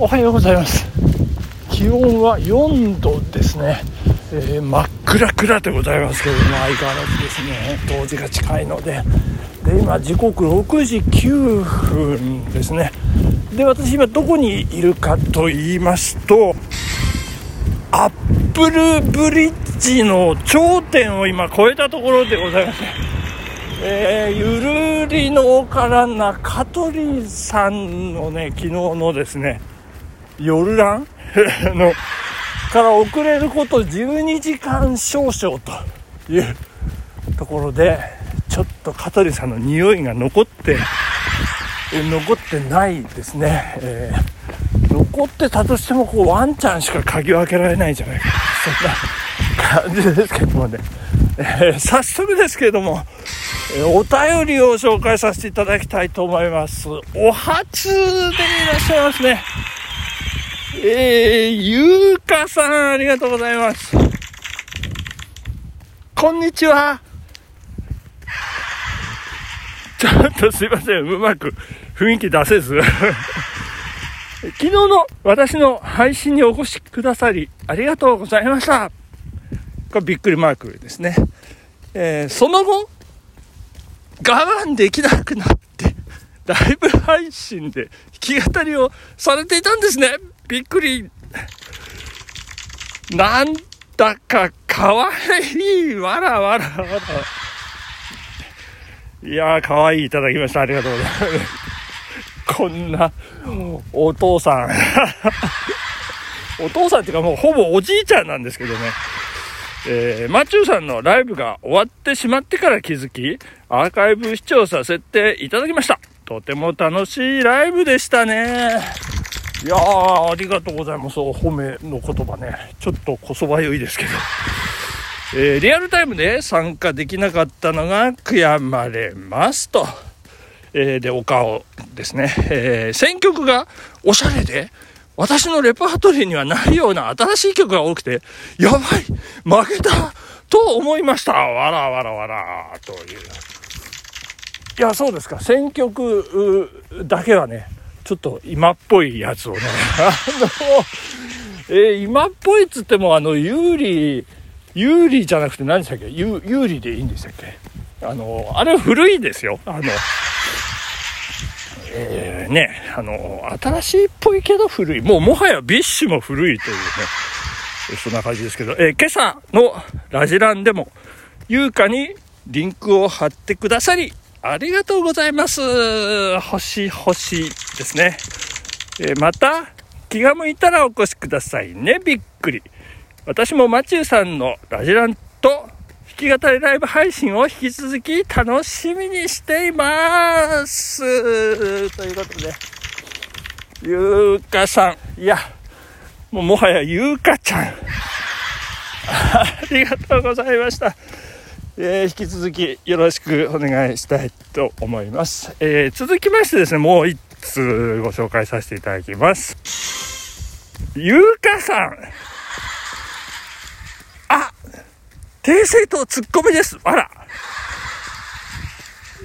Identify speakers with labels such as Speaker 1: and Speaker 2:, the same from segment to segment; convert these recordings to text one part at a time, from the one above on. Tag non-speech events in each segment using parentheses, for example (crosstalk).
Speaker 1: おはようございます。気温は4度ですね、えー、真っ暗暗でございますけれども相変わらずですね。冬至が近いので。で今時刻6時9分ですね。で私今どこにいるかと言いますとアップルブリッジの頂点を今越えたところでございます。えー、ゆるりのから中鳥さんのね昨日のですね夜ラン (laughs) のから遅れること12時間少々というところでちょっと香取さんの匂いが残って残ってないですね、えー、残ってたとしてもこうワンちゃんしか鍵を開けられないじゃないか。そんな感じですけどもね、えー、早速ですけれども、え、お便りを紹介させていただきたいと思います。お初でいらっしゃいますね。えー、ゆうかさん、ありがとうございます。こんにちは。ちょっとすいません、うまく雰囲気出せず。昨日の私の配信にお越しくださり、ありがとうございました。これびっくりマークですね。えー、その後、我慢できなくなって、ライブ配信で弾き語りをされていたんですね。びっくり。なんだかかわいい。わらわらわら。いやー、かわいいいただきました。ありがとうございます。こんな、お父さん。お父さんっていうかもうほぼおじいちゃんなんですけどね。えー、マチューさんのライブが終わってしまってから気づき、アーカイブ視聴させていただきました。とても楽しいライブでしたね。いやー、ありがとうございます。お褒めの言葉ね。ちょっとこそばよいですけど。えー、リアルタイムで参加できなかったのが悔やまれますと。えー、で、お顔ですね。えー、選曲がおしゃれで、私のレパートリーにはないような新しい曲が多くて、やばい負けたと思いましたわらわらわらという。いや、そうですか。選曲だけはね、ちょっと今っぽいやつをね、(laughs) あの、えー、今っぽいっつっても、あの、有利、有利じゃなくて何でしたっけ？有有利でいいんでしたっけ？あの、あれ古いですよ。あの、えー、ね、あの、新しいっぽいけど古い。もうもはやビッシュも古いというね、そんな感じですけど、えー、今朝のラジランでも、優香にリンクを貼ってくださり、ありがとうございます。星星ですね。えー、また、気が向いたらお越しくださいね。びっくり。私もマチューさんのラジランと弾き語りライブ配信を引き続き楽しみにしています。ということで、ゆうかさん、いや、もうもはやゆうかちゃん。(laughs) ありがとうございました。えー、引き続きよろしくお願いしたいと思います。えー、続きましてですね、もう一通ご紹介させていただきます。ゆうかさん。あ訂正とツッコミです。あら。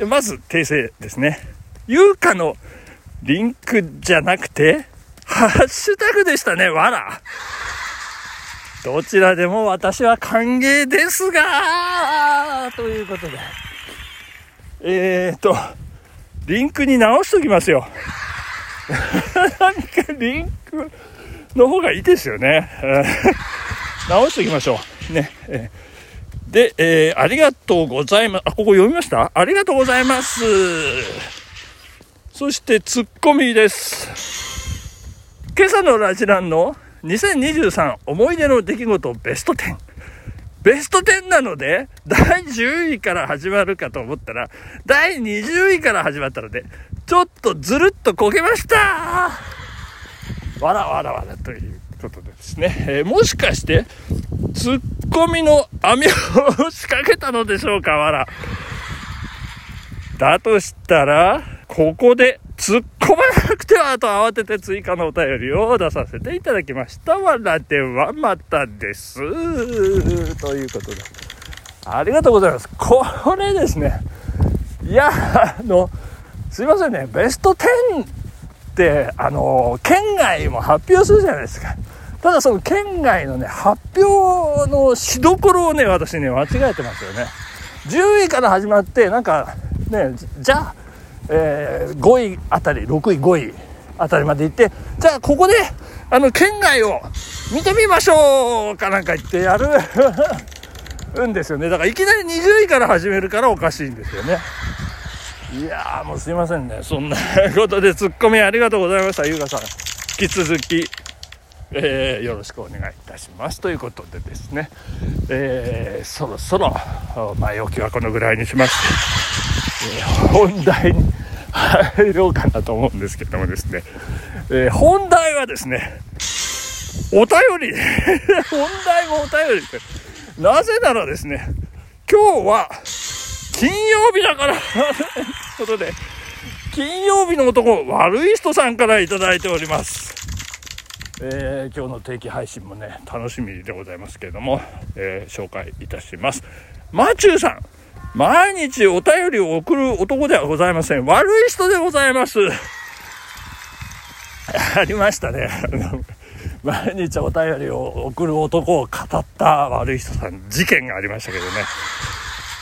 Speaker 1: まず訂正ですね。ゆうかのリンクじゃなくて、ハッシュタグでしたね。わら。どちらでも私は歓迎ですが、ということで。えーと、リンクに直しときますよ。(laughs) 何かリンクの方がいいですよね。直しときましょう。ね。えで、えー、ありがとうございます。あ、ここ読みました？ありがとうございます。そして、ツッコミです。今朝のラジランの2023思い出の出来事ベスト10。ベスト10なので、第10位から始まるかと思ったら、第20位から始まったので、ちょっとずるっとこけましたわらわらわらということでですね、えー、もしかして、ツッコミの網を仕掛けたのでしょうか、わら。だとしたら、ここで突っ込まなくてはと慌てて追加のお便りを出させていただきました。わらではまたです。ということで。ありがとうございます。これですね。いや、あの、すいませんね。ベスト10ってあの県外も発表するじゃないですかただその県外のね発表のしどころをね私ね間違えてますよね10位から始まってなんかねじゃあ、えー、5位あたり6位5位あたりまで行ってじゃあここであの県外を見てみましょうかなんか言ってやる。(laughs) んですよね。だからいきなり20位から始めるからおかしいんですよね。いやーもうすいませんね。そんなことでツッコミありがとうございました。優香さん。引き続きえー、よろしくお願いいたします。ということでですね、えー、そろそろ前置きはこのぐらいにしまして、え、本題に入ろうかなと思うんですけどもですね、え本題はですねお便り。(laughs) 本題もお便りなぜならですね今日は金曜日だから。ということで金曜日の男悪い人さんから頂いております。えー、今日の定期配信もね楽しみでございますけれども、えー、紹介いたします。マチューさん。毎日お便りを送る男ではございません。悪い人でございます。(laughs) ありましたね。(laughs) 毎日お便りを送る男を語った悪い人さん。事件がありましたけどね。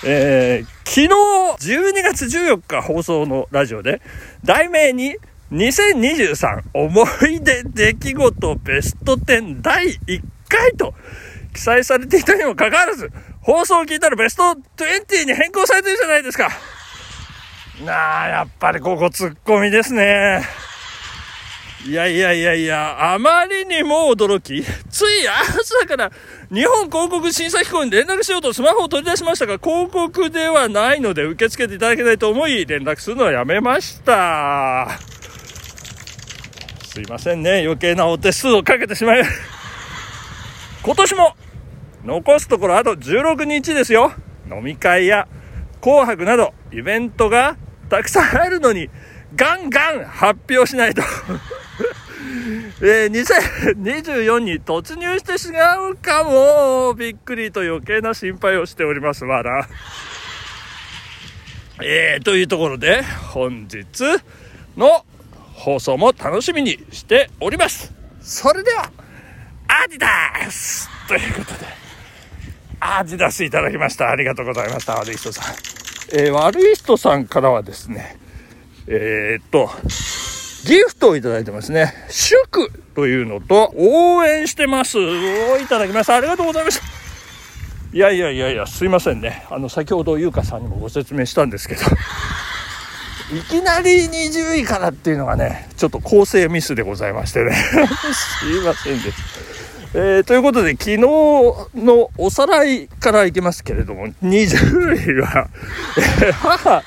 Speaker 1: えー、昨日12月14日放送のラジオで題名に2023思い出出来事ベスト10第1回と記載されていたにもかかわらず、放送を聞いたらベスト20に変更されてるじゃないですか。なあ、やっぱりここツッコミですね。いやいやいやいや、あまりにも驚き、つい朝から日本広告審査機構に連絡しようとスマホを取り出しましたが、広告ではないので受け付けていただけないと思い、連絡するのはやめました。すいませんね余計なお手数をかけてしまい今年も残すところあと16日ですよ。飲み会や紅白などイベントがたくさんあるのにガンガン発表しないと。(laughs) えー、2024に突入してしまうかも。びっくりと余計な心配をしております。まだえー、というところで本日の放送も楽しみにしております。それではアディダースということで。アディダスいただきました。ありがとうございました。悪い人さん、えー、悪い人さんからはですねえー、っとギフトをいただいてますね。祝というのと応援してます。をいただきましたありがとうございました。いやいやいやいやすいませんね。あの先ほど優香さんにもご説明したんですけどいきなり20位からっていうのがね、ちょっと構成ミスでございましてね。(laughs) すいませんです。えー、ということで、昨日のおさらいからいきますけれども、20位は、母、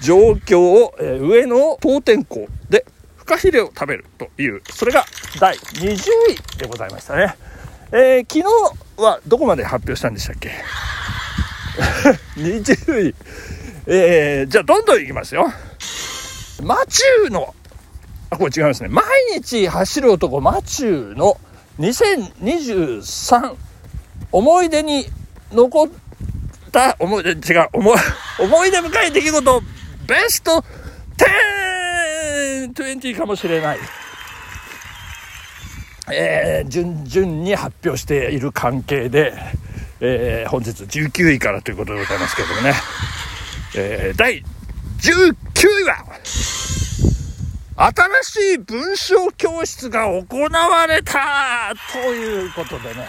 Speaker 1: 状況を、えー、上の当店校でフカヒレを食べるという、それが第20位でございましたね。えー、昨日はどこまで発表したんでしたっけ (laughs) ?20 位。えー、じゃあどんどんいきますよ。マチューの、あ、これ違いますね。毎日走る男マチューの2023思い出に残った思い出、違う、思い、思い出深い出来事ベスト10、20かもしれない。えー、順々に発表している関係で、えー、本日19位からということでございますけどもね。えー、第19位は、新しい文章教室が行われたということでね、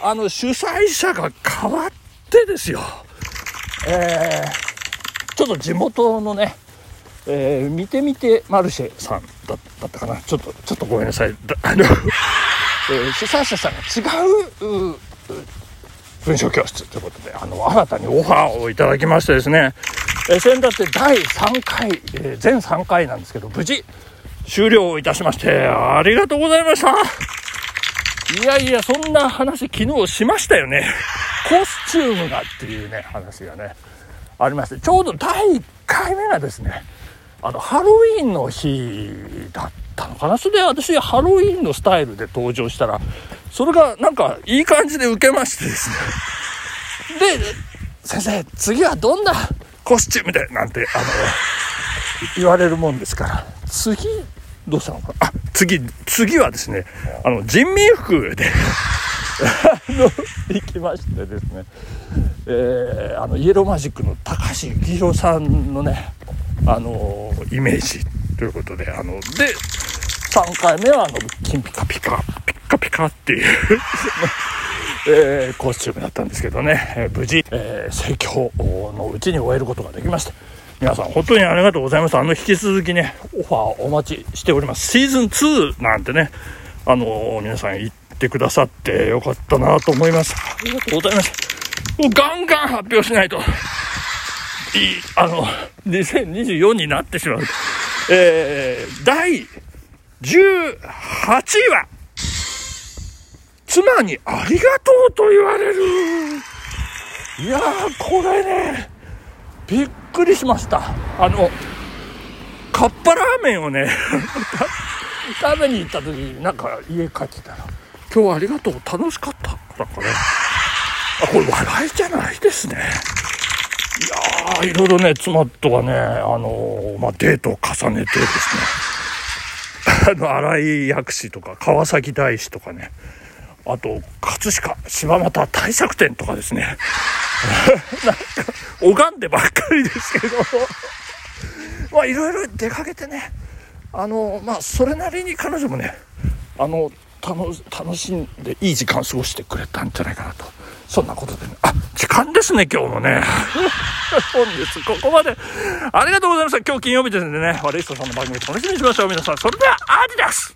Speaker 1: あの、主催者が変わってですよ、えー、ちょっと地元のね、えー、見てみてマルシェさんだったかな。ちょっと、ちょっとごめんなさい。(laughs) あの、えー、主催者さんが違う、文章教室ということで、あの、新たにオファーをいただきましてですね、え、先だって第3回、えー、全3回なんですけど、無事終了いたしまして、ありがとうございましたいやいや、そんな話昨日しましたよね。(laughs) コスチュームがっていうね、話がね、ありまして、ちょうど第1回目がですね、あの、ハロウィンの日だったのかな。それで私、ハロウィンのスタイルで登場したら、それがなんかいい感じで受けましてですね。で、先生、次はどんなコスチュームでなんて、あの、(laughs) 言われるもんですから、次どうしたのか？なあ、次、次はですね、あの、人民服で。(laughs) あの、行きましてですね、えー、あの、イエローマジックの高橋幸宏さんのね、あの、イメージということで、あの、で、3回目は、あの、金ピカ。ピカ、ピッカピカっていう (laughs) えー、コスチュームだったんですけどね、えー、無事、えー、盛況のうちに終えることができました。皆さん本当にありがとうございます。あの、引き続きね、オファーお待ちしております。シーズン2なんてね、あの、皆さん言ってくださってよかったなと思います。ありがとうございます。もうガンガン発表しないと、いい、あの、2024になってしまう。えー、第18位は、妻にありがとうと言われる。いやー、これね、びっくりしました。あの、カッパラーメンをね (laughs) 食べに行った時になんか家帰ってたら、今日はありがとう、楽しかった。なんかね。あ、これ笑いじゃないですね。いやー、いろいろね、妻とはね、あのー、まあ、デートを重ねてですね、(laughs) あの、荒井薬師とか、川崎大師とかね、あと、葛飾、柴又大作店とかですね。(laughs) なんか、拝んでばっかりですけど、(laughs) まあ、いろいろ出かけてね、あの、まあ、それなりに彼女もね、あの、楽しんでいい時間過ごしてくれたんじゃないかなと。そんなことでね。あ、時間ですね、今日もね。(laughs) 本日ここまで。ありがとうございました。今日金曜日ですんでね、悪い人さんの番組楽しみにしましょう。皆さん、それでは、アディダス